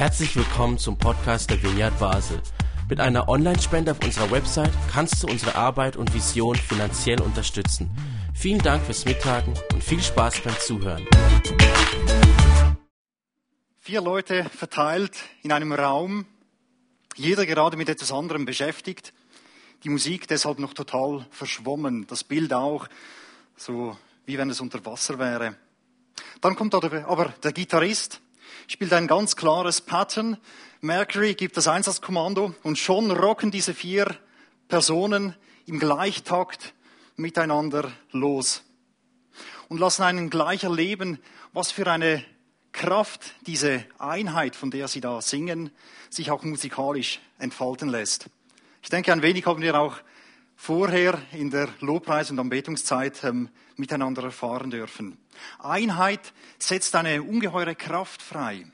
Herzlich willkommen zum Podcast der Vineyard Basel. Mit einer Online-Spende auf unserer Website kannst du unsere Arbeit und Vision finanziell unterstützen. Vielen Dank fürs Mittagen und viel Spaß beim Zuhören. Vier Leute verteilt in einem Raum, jeder gerade mit etwas anderem beschäftigt. Die Musik deshalb noch total verschwommen, das Bild auch, so wie wenn es unter Wasser wäre. Dann kommt aber der Gitarrist, spielt ein ganz klares Pattern. Mercury gibt das Einsatzkommando und schon rocken diese vier Personen im Gleichtakt miteinander los und lassen einen gleich erleben, was für eine Kraft diese Einheit, von der sie da singen, sich auch musikalisch entfalten lässt. Ich denke, ein wenig haben wir auch vorher in der Lobpreis- und Anbetungszeit ähm, miteinander erfahren dürfen. Einheit setzt eine ungeheure Kraft frei.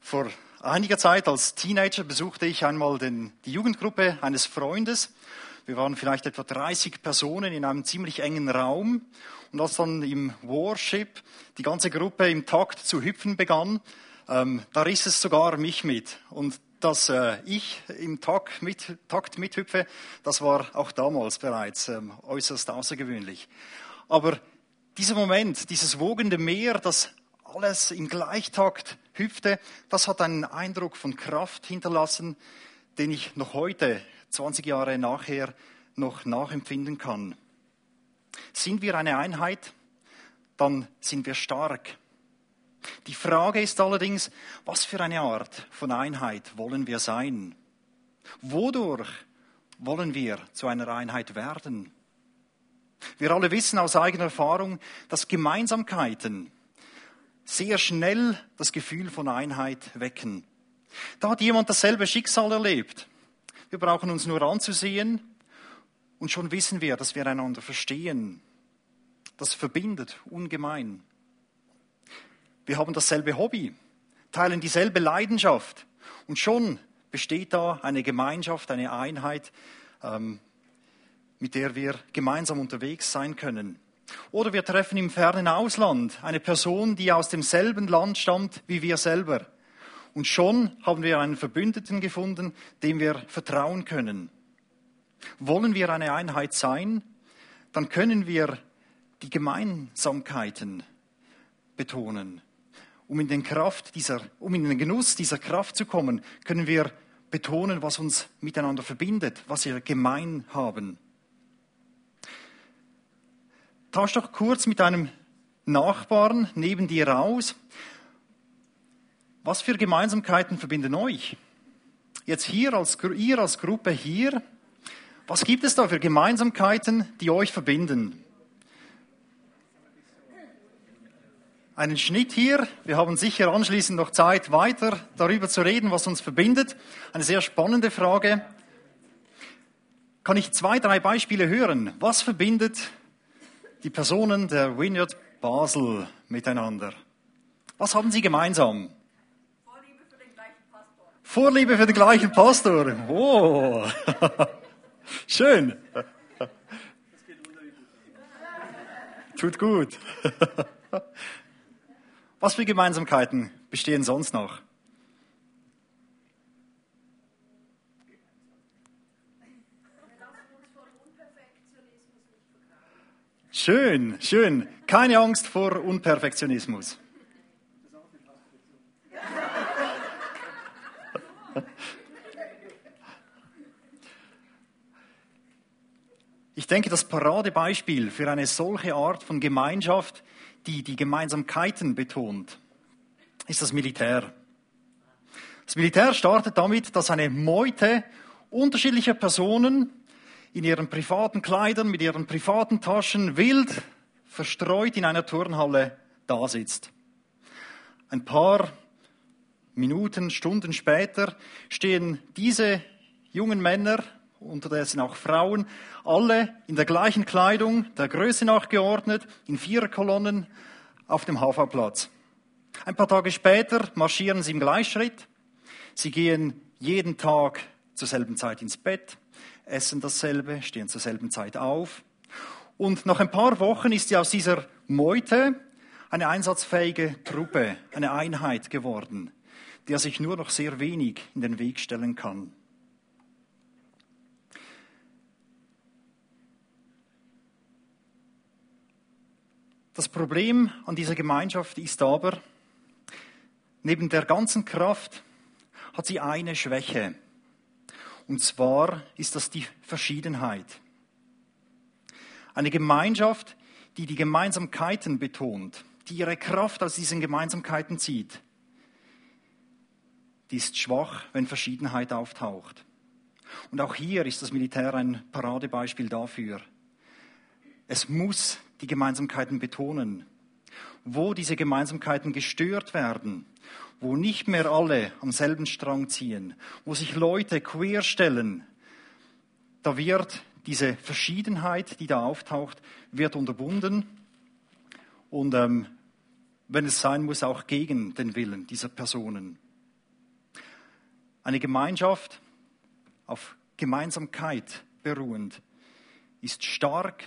Vor einiger Zeit als Teenager besuchte ich einmal den, die Jugendgruppe eines Freundes. Wir waren vielleicht etwa 30 Personen in einem ziemlich engen Raum. Und als dann im Worship die ganze Gruppe im Takt zu hüpfen begann, ähm, da riss es sogar mich mit. Und dass äh, ich im Takt, mit, Takt mithüpfe, das war auch damals bereits ähm, äußerst außergewöhnlich. Aber dieser Moment, dieses wogende Meer, das alles im Gleichtakt hüpfte, das hat einen Eindruck von Kraft hinterlassen, den ich noch heute, 20 Jahre nachher, noch nachempfinden kann. Sind wir eine Einheit, dann sind wir stark. Die Frage ist allerdings, was für eine Art von Einheit wollen wir sein? Wodurch wollen wir zu einer Einheit werden? Wir alle wissen aus eigener Erfahrung, dass Gemeinsamkeiten sehr schnell das Gefühl von Einheit wecken. Da hat jemand dasselbe Schicksal erlebt. Wir brauchen uns nur anzusehen und schon wissen wir, dass wir einander verstehen. Das verbindet ungemein. Wir haben dasselbe Hobby, teilen dieselbe Leidenschaft und schon besteht da eine Gemeinschaft, eine Einheit, ähm, mit der wir gemeinsam unterwegs sein können. Oder wir treffen im fernen Ausland eine Person, die aus demselben Land stammt wie wir selber. Und schon haben wir einen Verbündeten gefunden, dem wir vertrauen können. Wollen wir eine Einheit sein, dann können wir die Gemeinsamkeiten betonen um in den Kraft dieser, um in den Genuss dieser Kraft zu kommen, können wir betonen, was uns miteinander verbindet, was wir gemein haben. Tausch doch kurz mit einem Nachbarn neben dir aus. Was für Gemeinsamkeiten verbinden euch? Jetzt hier als, ihr als Gruppe hier, was gibt es da für Gemeinsamkeiten, die euch verbinden? Einen Schnitt hier. Wir haben sicher anschließend noch Zeit, weiter darüber zu reden, was uns verbindet. Eine sehr spannende Frage. Kann ich zwei, drei Beispiele hören? Was verbindet die Personen der Vineyard Basel miteinander? Was haben sie gemeinsam? Vorliebe für den gleichen Pastor. Vorliebe für den gleichen Pastor. Oh. Schön. Tut gut. Was für Gemeinsamkeiten bestehen sonst noch? Schön, schön. Keine Angst vor Unperfektionismus. Ich denke, das Paradebeispiel für eine solche Art von Gemeinschaft die die Gemeinsamkeiten betont, ist das Militär. Das Militär startet damit, dass eine Meute unterschiedlicher Personen in ihren privaten Kleidern, mit ihren privaten Taschen wild verstreut in einer Turnhalle da sitzt. Ein paar Minuten, Stunden später stehen diese jungen Männer, unterdessen auch Frauen, alle in der gleichen Kleidung, der Größe nach geordnet, in Viererkolonnen auf dem HV-Platz. Ein paar Tage später marschieren sie im Gleichschritt. Sie gehen jeden Tag zur selben Zeit ins Bett, essen dasselbe, stehen zur selben Zeit auf. Und nach ein paar Wochen ist sie aus dieser Meute eine einsatzfähige Truppe, eine Einheit geworden, der sich nur noch sehr wenig in den Weg stellen kann. Das Problem an dieser Gemeinschaft ist aber, neben der ganzen Kraft hat sie eine Schwäche. Und zwar ist das die Verschiedenheit. Eine Gemeinschaft, die die Gemeinsamkeiten betont, die ihre Kraft aus diesen Gemeinsamkeiten zieht, die ist schwach, wenn Verschiedenheit auftaucht. Und auch hier ist das Militär ein Paradebeispiel dafür. Es muss die Gemeinsamkeiten betonen. Wo diese Gemeinsamkeiten gestört werden, wo nicht mehr alle am selben Strang ziehen, wo sich Leute querstellen, da wird diese Verschiedenheit, die da auftaucht, wird unterbunden und ähm, wenn es sein muss, auch gegen den Willen dieser Personen. Eine Gemeinschaft auf Gemeinsamkeit beruhend ist stark,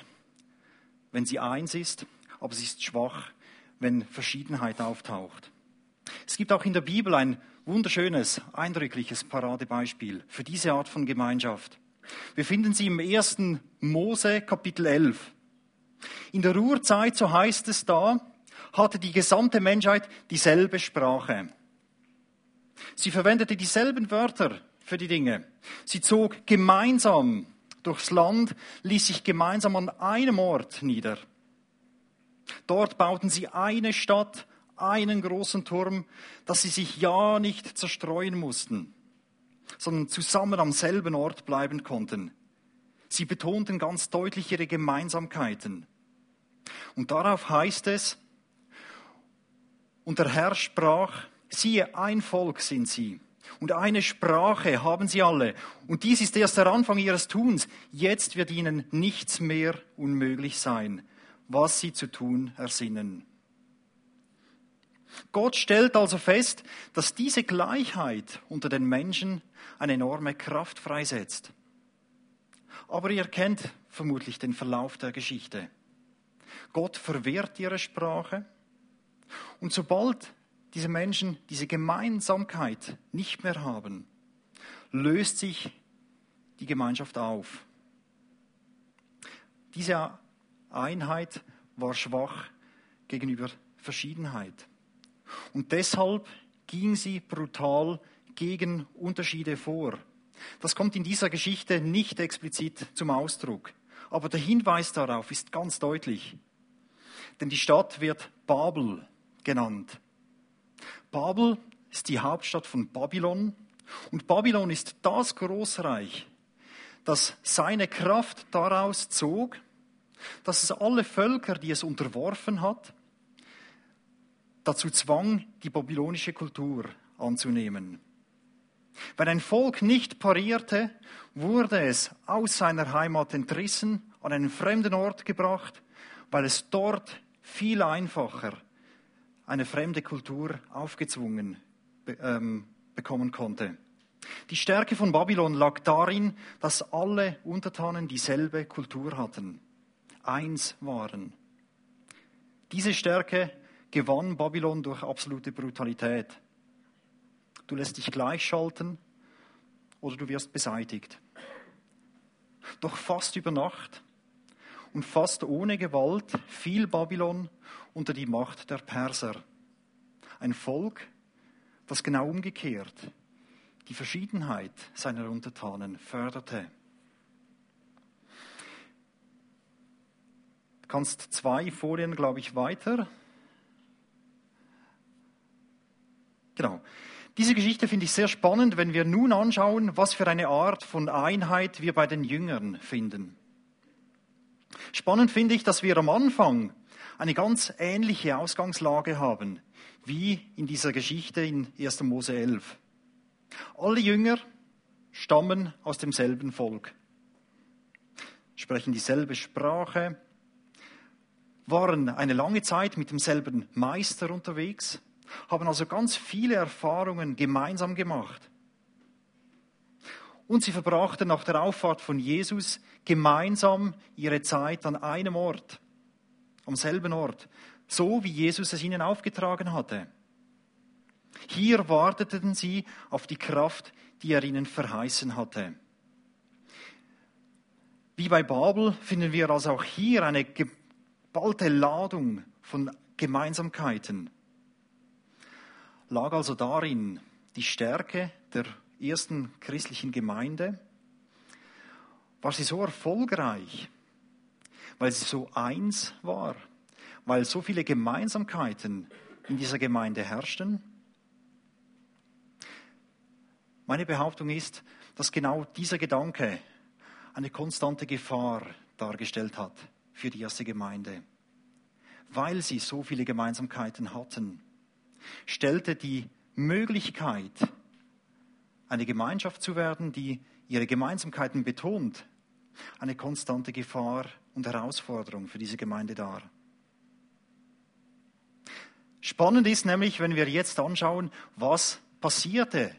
wenn sie eins ist, aber sie ist schwach, wenn Verschiedenheit auftaucht. Es gibt auch in der Bibel ein wunderschönes, eindrückliches Paradebeispiel für diese Art von Gemeinschaft. Wir finden sie im ersten Mose Kapitel 11. In der Urzeit, so heißt es da, hatte die gesamte Menschheit dieselbe Sprache. Sie verwendete dieselben Wörter für die Dinge. Sie zog gemeinsam durchs Land, ließ sich gemeinsam an einem Ort nieder. Dort bauten sie eine Stadt, einen großen Turm, dass sie sich ja nicht zerstreuen mussten, sondern zusammen am selben Ort bleiben konnten. Sie betonten ganz deutlich ihre Gemeinsamkeiten. Und darauf heißt es, und der Herr sprach, siehe, ein Volk sind sie und eine Sprache haben sie alle. Und dies ist erst der Anfang ihres Tuns. Jetzt wird ihnen nichts mehr unmöglich sein, was sie zu tun ersinnen. Gott stellt also fest, dass diese Gleichheit unter den Menschen eine enorme Kraft freisetzt. Aber ihr kennt vermutlich den Verlauf der Geschichte. Gott verwehrt ihre Sprache und sobald diese Menschen diese Gemeinsamkeit nicht mehr haben, löst sich die Gemeinschaft auf. Diese Einheit war schwach gegenüber Verschiedenheit. Und deshalb ging sie brutal gegen Unterschiede vor. Das kommt in dieser Geschichte nicht explizit zum Ausdruck. Aber der Hinweis darauf ist ganz deutlich. Denn die Stadt wird Babel genannt. Babel ist die Hauptstadt von Babylon und Babylon ist das Großreich, das seine Kraft daraus zog, dass es alle Völker, die es unterworfen hat, dazu zwang, die babylonische Kultur anzunehmen. Wenn ein Volk nicht parierte, wurde es aus seiner Heimat entrissen, an einen fremden Ort gebracht, weil es dort viel einfacher eine fremde Kultur aufgezwungen ähm, bekommen konnte. Die Stärke von Babylon lag darin, dass alle Untertanen dieselbe Kultur hatten, eins waren. Diese Stärke gewann Babylon durch absolute Brutalität. Du lässt dich gleichschalten oder du wirst beseitigt. Doch fast über Nacht und fast ohne Gewalt fiel Babylon unter die Macht der Perser. Ein Volk, das genau umgekehrt die Verschiedenheit seiner Untertanen förderte. Du kannst zwei Folien, glaube ich, weiter. Genau. Diese Geschichte finde ich sehr spannend, wenn wir nun anschauen, was für eine Art von Einheit wir bei den Jüngern finden. Spannend finde ich, dass wir am Anfang eine ganz ähnliche Ausgangslage haben, wie in dieser Geschichte in 1. Mose 11. Alle Jünger stammen aus demselben Volk, sprechen dieselbe Sprache, waren eine lange Zeit mit demselben Meister unterwegs, haben also ganz viele Erfahrungen gemeinsam gemacht. Und sie verbrachten nach der Auffahrt von Jesus gemeinsam ihre Zeit an einem Ort, am selben Ort, so wie Jesus es ihnen aufgetragen hatte. Hier warteten sie auf die Kraft, die er ihnen verheißen hatte. Wie bei Babel finden wir also auch hier eine geballte Ladung von Gemeinsamkeiten. Lag also darin die Stärke der ersten christlichen Gemeinde. War sie so erfolgreich, weil sie so eins war, weil so viele Gemeinsamkeiten in dieser Gemeinde herrschten? Meine Behauptung ist, dass genau dieser Gedanke eine konstante Gefahr dargestellt hat für die erste Gemeinde. Weil sie so viele Gemeinsamkeiten hatten, stellte die Möglichkeit, eine Gemeinschaft zu werden, die ihre Gemeinsamkeiten betont, eine konstante Gefahr und Herausforderung für diese Gemeinde dar. Spannend ist nämlich, wenn wir jetzt anschauen, was passierte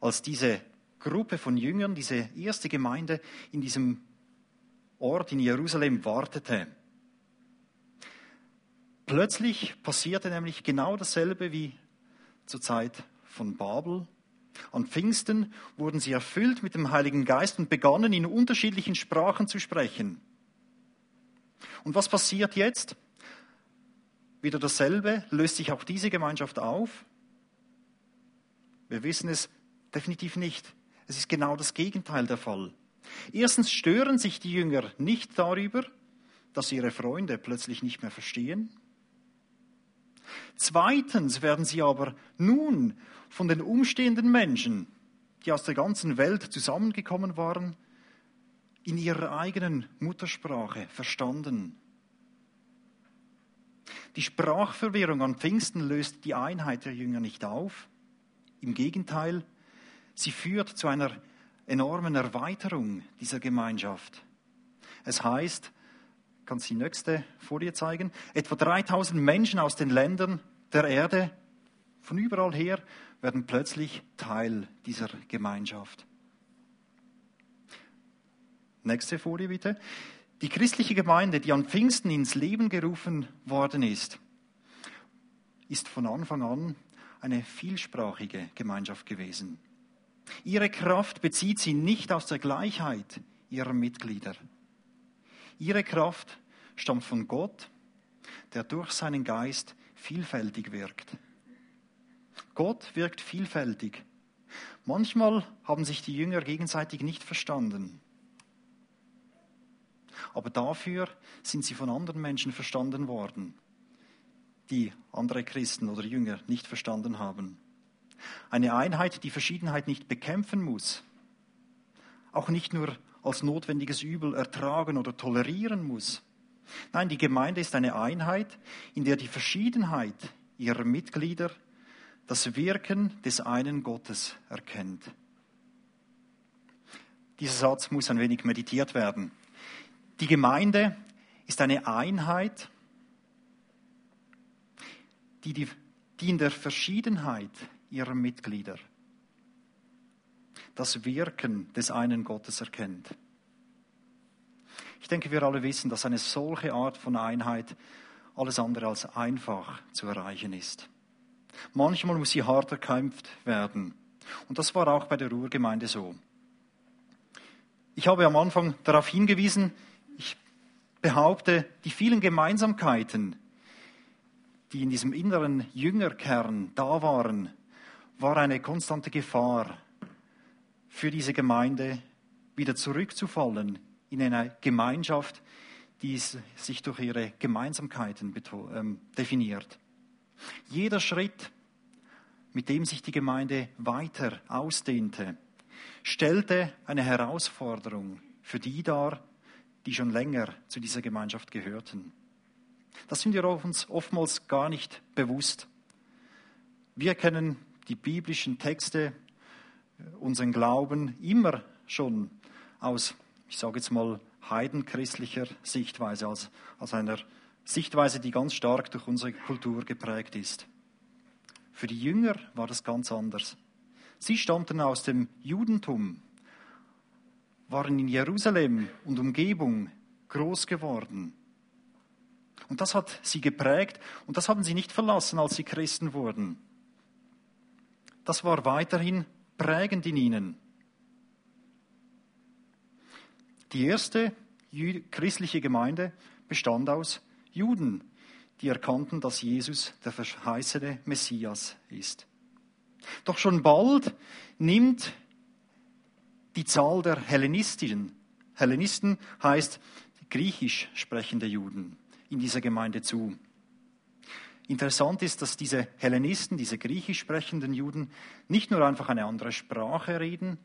als diese Gruppe von Jüngern, diese erste Gemeinde in diesem Ort in Jerusalem wartete. Plötzlich passierte nämlich genau dasselbe wie zur Zeit von Babel. An Pfingsten wurden sie erfüllt mit dem Heiligen Geist und begannen in unterschiedlichen Sprachen zu sprechen. Und was passiert jetzt? Wieder dasselbe, löst sich auch diese Gemeinschaft auf? Wir wissen es Definitiv nicht. Es ist genau das Gegenteil der Fall. Erstens stören sich die Jünger nicht darüber, dass ihre Freunde plötzlich nicht mehr verstehen. Zweitens werden sie aber nun von den umstehenden Menschen, die aus der ganzen Welt zusammengekommen waren, in ihrer eigenen Muttersprache verstanden. Die Sprachverwirrung an Pfingsten löst die Einheit der Jünger nicht auf. Im Gegenteil, Sie führt zu einer enormen Erweiterung dieser Gemeinschaft. Es heißt, kannst die nächste Folie zeigen, etwa 3000 Menschen aus den Ländern der Erde, von überall her, werden plötzlich Teil dieser Gemeinschaft. Nächste Folie bitte. Die christliche Gemeinde, die an Pfingsten ins Leben gerufen worden ist, ist von Anfang an eine vielsprachige Gemeinschaft gewesen. Ihre Kraft bezieht sie nicht aus der Gleichheit ihrer Mitglieder. Ihre Kraft stammt von Gott, der durch seinen Geist vielfältig wirkt. Gott wirkt vielfältig. Manchmal haben sich die Jünger gegenseitig nicht verstanden. Aber dafür sind sie von anderen Menschen verstanden worden, die andere Christen oder Jünger nicht verstanden haben. Eine Einheit, die Verschiedenheit nicht bekämpfen muss, auch nicht nur als notwendiges Übel ertragen oder tolerieren muss. Nein, die Gemeinde ist eine Einheit, in der die Verschiedenheit ihrer Mitglieder das Wirken des einen Gottes erkennt. Dieser Satz muss ein wenig meditiert werden. Die Gemeinde ist eine Einheit, die, die, die in der Verschiedenheit ihrer Mitglieder das Wirken des einen Gottes erkennt. Ich denke, wir alle wissen, dass eine solche Art von Einheit alles andere als einfach zu erreichen ist. Manchmal muss sie hart erkämpft werden. Und das war auch bei der Ruhrgemeinde so. Ich habe am Anfang darauf hingewiesen, behaupte, die vielen Gemeinsamkeiten, die in diesem inneren Jüngerkern da waren, war eine konstante Gefahr für diese Gemeinde, wieder zurückzufallen in eine Gemeinschaft, die sich durch ihre Gemeinsamkeiten ähm, definiert. Jeder Schritt, mit dem sich die Gemeinde weiter ausdehnte, stellte eine Herausforderung für die dar, die schon länger zu dieser Gemeinschaft gehörten. Das sind wir uns oftmals gar nicht bewusst. Wir kennen die biblischen Texte, unseren Glauben immer schon aus, ich sage jetzt mal, heidenchristlicher Sichtweise, als, als einer Sichtweise, die ganz stark durch unsere Kultur geprägt ist. Für die Jünger war das ganz anders. Sie stammten aus dem Judentum, waren in Jerusalem und Umgebung groß geworden. Und das hat sie geprägt und das haben sie nicht verlassen, als sie Christen wurden. Das war weiterhin prägend in ihnen. Die erste christliche Gemeinde bestand aus Juden, die erkannten, dass Jesus der verheißene Messias ist. Doch schon bald nimmt die Zahl der Hellenistischen, Hellenisten heißt griechisch sprechende Juden, in dieser Gemeinde zu. Interessant ist, dass diese Hellenisten, diese griechisch sprechenden Juden, nicht nur einfach eine andere Sprache reden,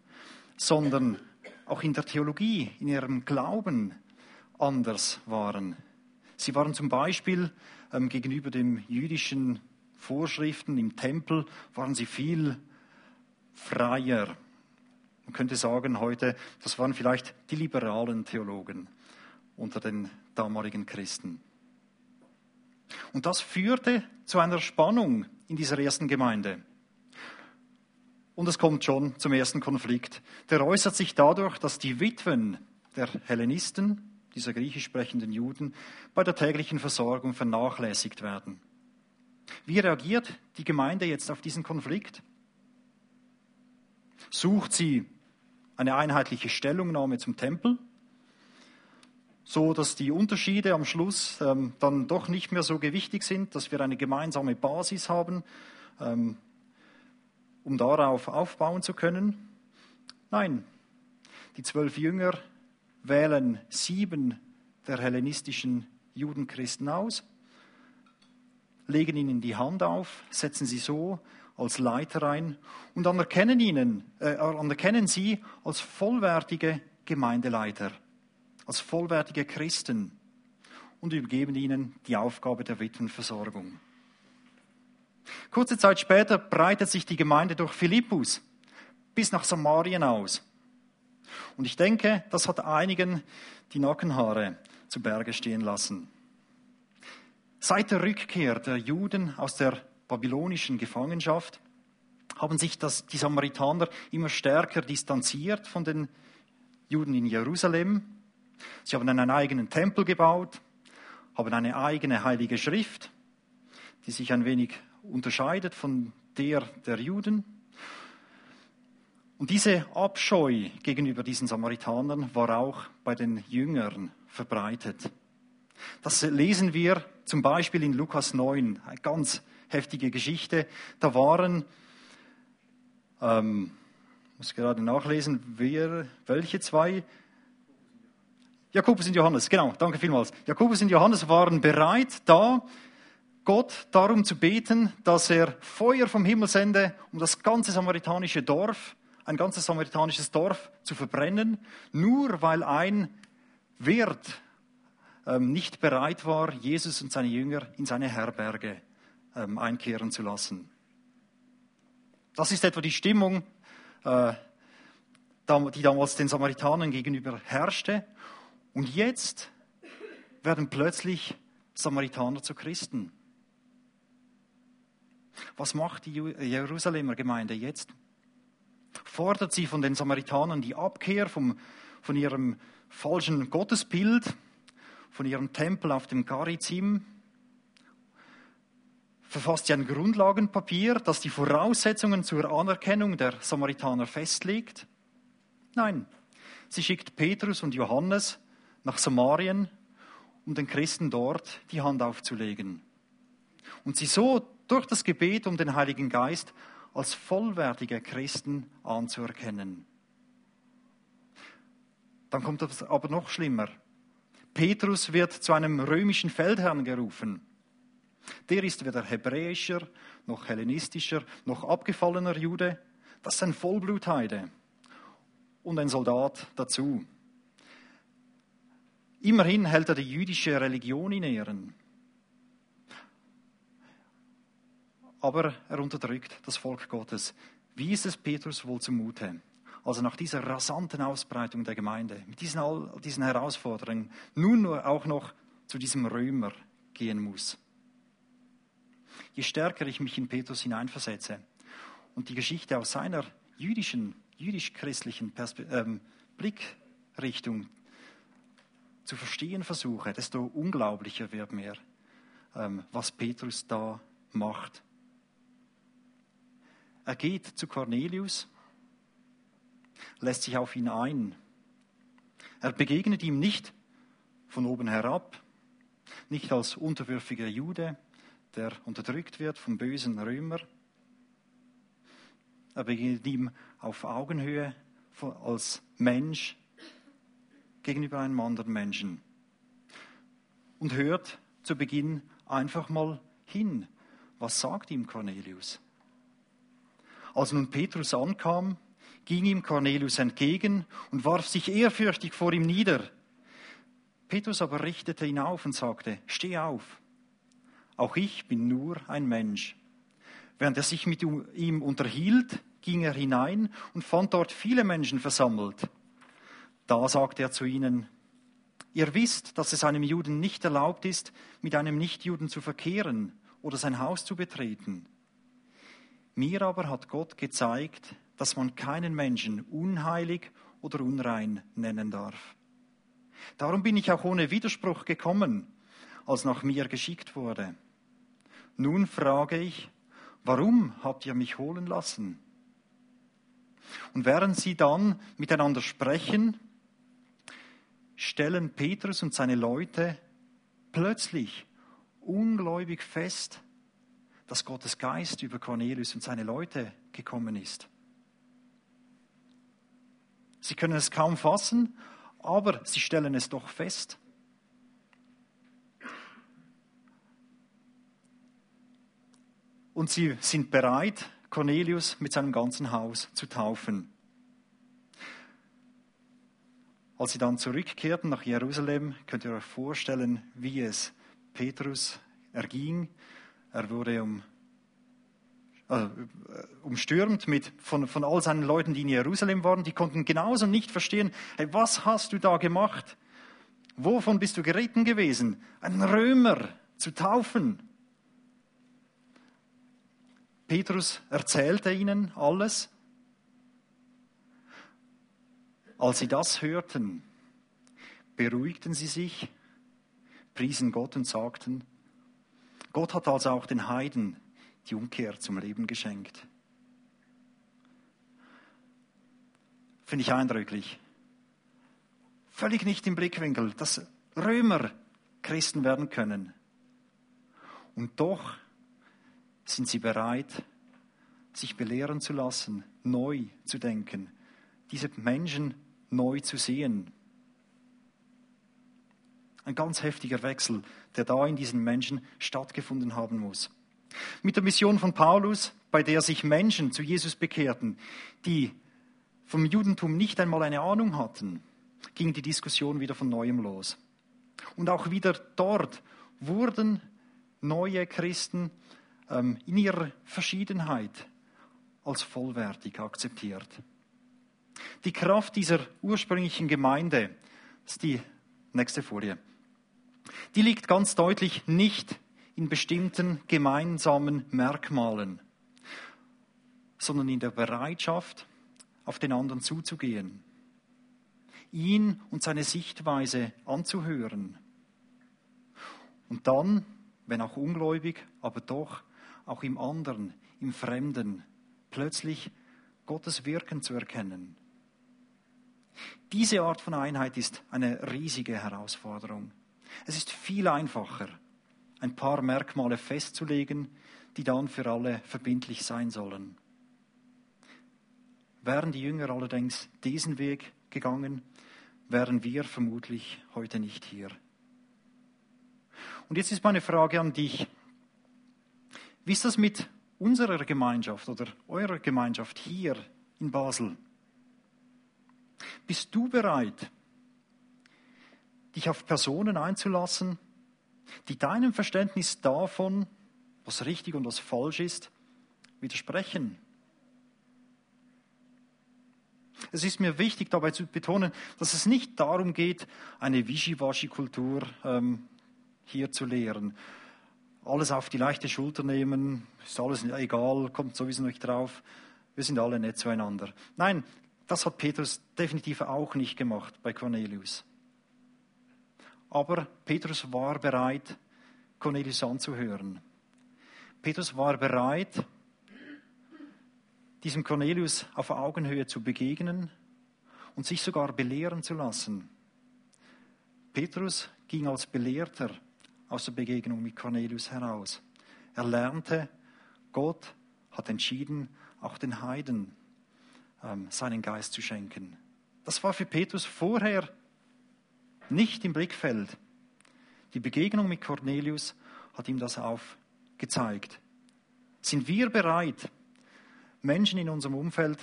sondern auch in der Theologie, in ihrem Glauben anders waren. Sie waren zum Beispiel ähm, gegenüber den jüdischen Vorschriften im Tempel, waren sie viel freier. Man könnte sagen heute, das waren vielleicht die liberalen Theologen unter den damaligen Christen. Und das führte zu einer Spannung in dieser ersten Gemeinde. Und es kommt schon zum ersten Konflikt. Der äußert sich dadurch, dass die Witwen der Hellenisten, dieser griechisch sprechenden Juden, bei der täglichen Versorgung vernachlässigt werden. Wie reagiert die Gemeinde jetzt auf diesen Konflikt? Sucht sie eine einheitliche Stellungnahme zum Tempel, so dass die Unterschiede am Schluss ähm, dann doch nicht mehr so gewichtig sind, dass wir eine gemeinsame Basis haben, ähm, um darauf aufbauen zu können? Nein, die zwölf Jünger wählen sieben der hellenistischen Judenchristen aus, legen ihnen die Hand auf, setzen sie so als Leiter ein und anerkennen, ihnen, äh, anerkennen sie als vollwertige Gemeindeleiter, als vollwertige Christen und übergeben ihnen die Aufgabe der Witwenversorgung. Kurze Zeit später breitet sich die Gemeinde durch Philippus bis nach Samarien aus. Und ich denke, das hat einigen die Nackenhaare zu Berge stehen lassen. Seit der Rückkehr der Juden aus der babylonischen Gefangenschaft haben sich das, die Samaritaner immer stärker distanziert von den Juden in Jerusalem. Sie haben einen eigenen Tempel gebaut, haben eine eigene heilige Schrift, die sich ein wenig unterscheidet von der der Juden. Und diese Abscheu gegenüber diesen Samaritanern war auch bei den Jüngern verbreitet. Das lesen wir zum Beispiel in Lukas 9, eine ganz heftige Geschichte. Da waren, ähm, muss gerade nachlesen, wer, welche zwei? Jakobus und Johannes, genau, danke vielmals. Jakobus und Johannes waren bereit, da Gott darum zu beten, dass er Feuer vom Himmel sende, um das ganze samaritanische Dorf, ein ganzes samaritanisches Dorf zu verbrennen, nur weil ein Wirt ähm, nicht bereit war, Jesus und seine Jünger in seine Herberge ähm, einkehren zu lassen. Das ist etwa die Stimmung, äh, die damals den Samaritanern gegenüber herrschte. Und jetzt werden plötzlich Samaritaner zu Christen. Was macht die Jerusalemer Gemeinde jetzt? Fordert sie von den Samaritanern die Abkehr vom, von ihrem falschen Gottesbild, von ihrem Tempel auf dem Garizim? Verfasst sie ein Grundlagenpapier, das die Voraussetzungen zur Anerkennung der Samaritaner festlegt? Nein, sie schickt Petrus und Johannes nach Samarien, um den Christen dort die Hand aufzulegen. Und sie so durch das Gebet um den Heiligen Geist als vollwertige Christen anzuerkennen. Dann kommt es aber noch schlimmer. Petrus wird zu einem römischen Feldherrn gerufen. Der ist weder hebräischer, noch hellenistischer, noch abgefallener Jude. Das ist ein Vollblutheide und ein Soldat dazu. Immerhin hält er die jüdische Religion in Ehren. Aber er unterdrückt das Volk Gottes. Wie ist es Petrus wohl zumute? Also nach dieser rasanten Ausbreitung der Gemeinde, mit diesen, all diesen Herausforderungen, nun auch noch zu diesem Römer gehen muss je stärker ich mich in Petrus hineinversetze und die Geschichte aus seiner jüdischen, jüdisch-christlichen ähm, Blickrichtung zu verstehen versuche, desto unglaublicher wird mir, ähm, was Petrus da macht. Er geht zu Cornelius, lässt sich auf ihn ein. Er begegnet ihm nicht von oben herab, nicht als unterwürfiger Jude, der unterdrückt wird vom bösen Römer. Er begegnet ihm auf Augenhöhe als Mensch gegenüber einem anderen Menschen und hört zu Beginn einfach mal hin. Was sagt ihm Cornelius? Als nun Petrus ankam, ging ihm Cornelius entgegen und warf sich ehrfürchtig vor ihm nieder. Petrus aber richtete ihn auf und sagte, steh auf, auch ich bin nur ein Mensch. Während er sich mit ihm unterhielt, ging er hinein und fand dort viele Menschen versammelt. Da sagte er zu ihnen, ihr wisst, dass es einem Juden nicht erlaubt ist, mit einem Nichtjuden zu verkehren oder sein Haus zu betreten. Mir aber hat Gott gezeigt, dass man keinen Menschen unheilig oder unrein nennen darf. Darum bin ich auch ohne Widerspruch gekommen, als nach mir geschickt wurde. Nun frage ich, warum habt ihr mich holen lassen? Und während sie dann miteinander sprechen, stellen Petrus und seine Leute plötzlich ungläubig fest, dass Gottes Geist über Cornelius und seine Leute gekommen ist. Sie können es kaum fassen, aber sie stellen es doch fest. Und sie sind bereit, Cornelius mit seinem ganzen Haus zu taufen. Als sie dann zurückkehrten nach Jerusalem, könnt ihr euch vorstellen, wie es Petrus erging. Er wurde um, äh, umstürmt mit, von, von all seinen Leuten, die in Jerusalem waren. Die konnten genauso nicht verstehen, hey, was hast du da gemacht? Wovon bist du geritten gewesen? Einen Römer zu taufen. Petrus erzählte ihnen alles. Als sie das hörten, beruhigten sie sich, priesen Gott und sagten, Gott hat also auch den Heiden die Umkehr zum Leben geschenkt. Finde ich eindrücklich. Völlig nicht im Blickwinkel, dass Römer Christen werden können. Und doch sind sie bereit, sich belehren zu lassen, neu zu denken, diese Menschen neu zu sehen. Ein ganz heftiger Wechsel, der da in diesen Menschen stattgefunden haben muss. Mit der Mission von Paulus, bei der sich Menschen zu Jesus bekehrten, die vom Judentum nicht einmal eine Ahnung hatten, ging die Diskussion wieder von neuem los. Und auch wieder dort wurden neue Christen ähm, in ihrer Verschiedenheit als vollwertig akzeptiert. Die Kraft dieser ursprünglichen Gemeinde, ist die nächste Folie, die liegt ganz deutlich nicht in bestimmten gemeinsamen Merkmalen, sondern in der Bereitschaft, auf den anderen zuzugehen, ihn und seine Sichtweise anzuhören und dann, wenn auch ungläubig, aber doch auch im anderen, im Fremden, plötzlich Gottes Wirken zu erkennen. Diese Art von Einheit ist eine riesige Herausforderung. Es ist viel einfacher, ein paar Merkmale festzulegen, die dann für alle verbindlich sein sollen. Wären die Jünger allerdings diesen Weg gegangen, wären wir vermutlich heute nicht hier. Und jetzt ist meine Frage an dich. Wie ist das mit unserer Gemeinschaft oder eurer Gemeinschaft hier in Basel? Bist du bereit, dich auf Personen einzulassen, die deinem Verständnis davon, was richtig und was falsch ist, widersprechen? Es ist mir wichtig dabei zu betonen, dass es nicht darum geht, eine Wischiwaschi-Kultur ähm, hier zu lehren alles auf die leichte Schulter nehmen, ist alles egal, kommt sowieso nicht drauf, wir sind alle nett zueinander. Nein, das hat Petrus definitiv auch nicht gemacht bei Cornelius. Aber Petrus war bereit, Cornelius anzuhören. Petrus war bereit, diesem Cornelius auf Augenhöhe zu begegnen und sich sogar belehren zu lassen. Petrus ging als Belehrter aus der Begegnung mit Cornelius heraus. Er lernte, Gott hat entschieden, auch den Heiden ähm, seinen Geist zu schenken. Das war für Petrus vorher nicht im Blickfeld. Die Begegnung mit Cornelius hat ihm das aufgezeigt. Sind wir bereit, Menschen in unserem Umfeld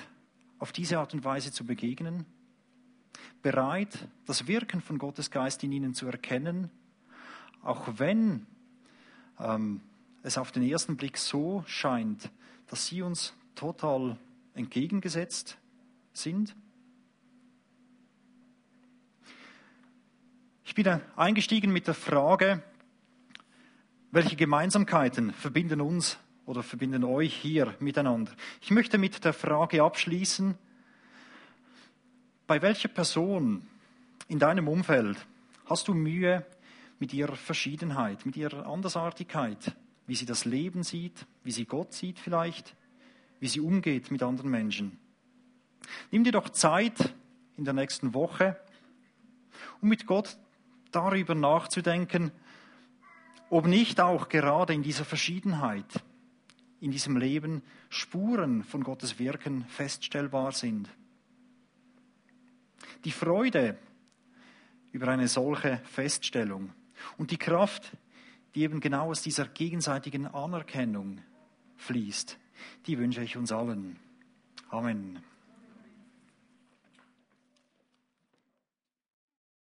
auf diese Art und Weise zu begegnen? Bereit, das Wirken von Gottes Geist in ihnen zu erkennen, auch wenn ähm, es auf den ersten Blick so scheint, dass sie uns total entgegengesetzt sind? Ich bin eingestiegen mit der Frage, welche Gemeinsamkeiten verbinden uns oder verbinden euch hier miteinander? Ich möchte mit der Frage abschließen, bei welcher Person in deinem Umfeld hast du Mühe mit ihrer Verschiedenheit, mit ihrer Andersartigkeit, wie sie das Leben sieht, wie sie Gott sieht vielleicht, wie sie umgeht mit anderen Menschen? Nimm dir doch Zeit in der nächsten Woche, um mit Gott darüber nachzudenken, ob nicht auch gerade in dieser Verschiedenheit, in diesem Leben Spuren von Gottes Wirken feststellbar sind. Die Freude über eine solche Feststellung und die Kraft, die eben genau aus dieser gegenseitigen Anerkennung fließt, die wünsche ich uns allen. Amen.